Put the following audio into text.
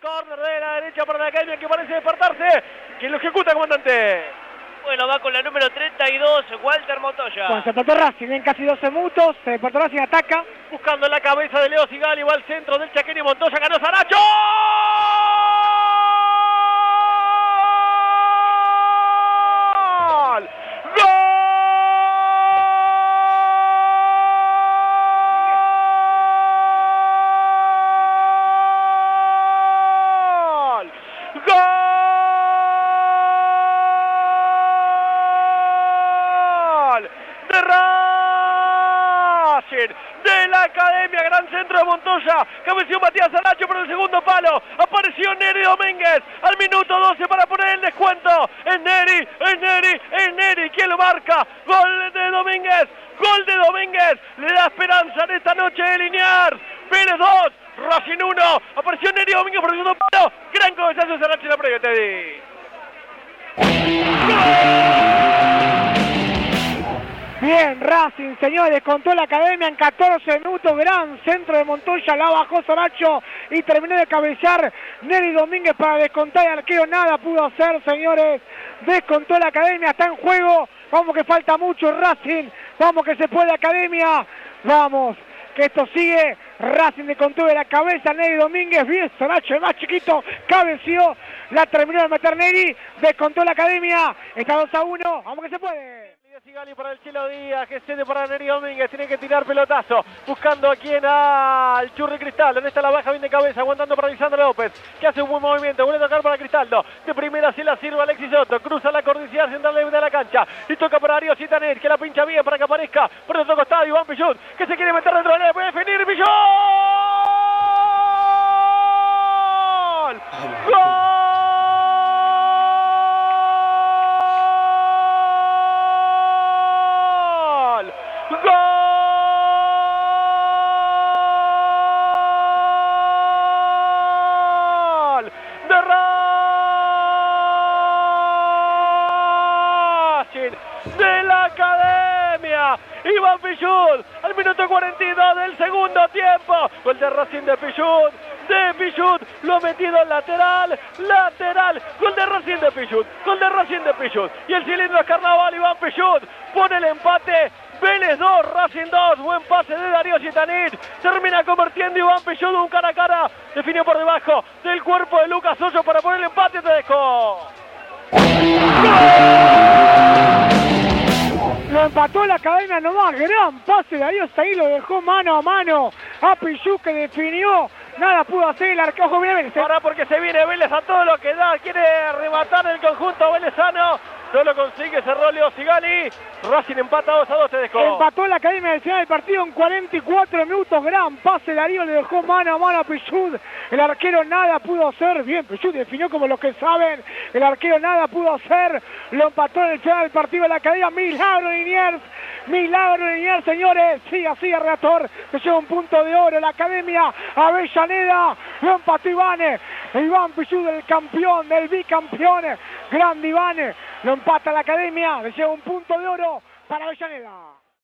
Corner de la derecha para la academia que parece despertarse. ¿Quién lo ejecuta, comandante? Bueno, va con la número 32, Walter Montoya. Cuando se Racing en casi 12 minutos, se despertó Racing, ataca. Buscando la cabeza de Leo Sigali, va al centro del Chaqueño Montoya, ganó Saracho. Academia Gran Centro de Montoya. Cabeció Matías Aracho por el segundo palo. Apareció Neri Domínguez al minuto 12 para poner el descuento. Es Neri, es Neri, es Neri. ¿Quién lo marca? Gol de Domínguez. Gol de Domínguez. Le da esperanza en esta noche de Liniers. Pérez 2. Racing 1. Apareció Neri Domínguez por el segundo palo. Gran cabezazo de Saracho en la previa, Teddy. Bien, Racing, señores, contó la academia en 14 minutos. Gran centro de Montoya, la bajó Soracho y terminó de cabecear Nelly Domínguez para descontar. El arquero nada pudo hacer, señores. Descontó la academia, está en juego. Vamos que falta mucho, Racing. Vamos que se puede, academia. Vamos, que esto sigue. Racing de control de la cabeza, Nelly Domínguez, bien, Soracho, el más chiquito, cabeció, la terminó de meter Nelly, descontó la academia, está 2 a 1, vamos que se puede. Sigali para el Chelo Díaz, que para Neri Domínguez, tiene que tirar pelotazo, buscando a quien al Churri Cristaldo, en esta la baja bien de cabeza, aguantando para Lisandro López, que hace un buen movimiento, vuelve a tocar para Cristaldo, de primera se la sirve Alexis Soto, cruza la cordillera central de la cancha, y toca para Darío Citanet, que la pincha bien para que aparezca por el otro costado Iván Pillón, que se quiere meter dentro de la puede definir Iván Pichud al minuto 42 del segundo tiempo. Gol de Racing de Pichud. De Pichud, lo ha metido en lateral, lateral, gol de Racing de Pichud, gol de Racing de Pichud. Y el cilindro es Carnaval, Iván Pichud pone el empate, Vélez 2, Racing 2, buen pase de Darío Gitanit, termina convirtiendo Iván Pichud un cara a cara, definió por debajo del cuerpo de Lucas Hoyo para poner el empate, Tedesco. Empató la academia nomás, gran pase, Darío está ahí, lo dejó mano a mano a Pichu que definió, nada pudo hacer el viene Vélez. Ahora porque se viene Vélez a todo lo que da, quiere arrebatar el conjunto velezano, no lo consigue, cerró Leo Sigali, Racing empata 2 a 2, te dejó. Empató la academia del final del partido en 44 minutos, gran pase, Darío le dejó mano a mano a Pichud, el arquero nada pudo hacer, bien, Pichud definió como los que saben, el arquero nada pudo hacer, lo empató en el final del partido de la academia, milagro Liniers, milagro Liniers, señores, sigue el reactor, se lleva un punto de oro, la academia. Avellaneda, lo empató Ivane, Iván Pichud, el campeón, del bicampeón, grande Ivane, lo empata la academia, le lleva un punto de oro para Avellaneda.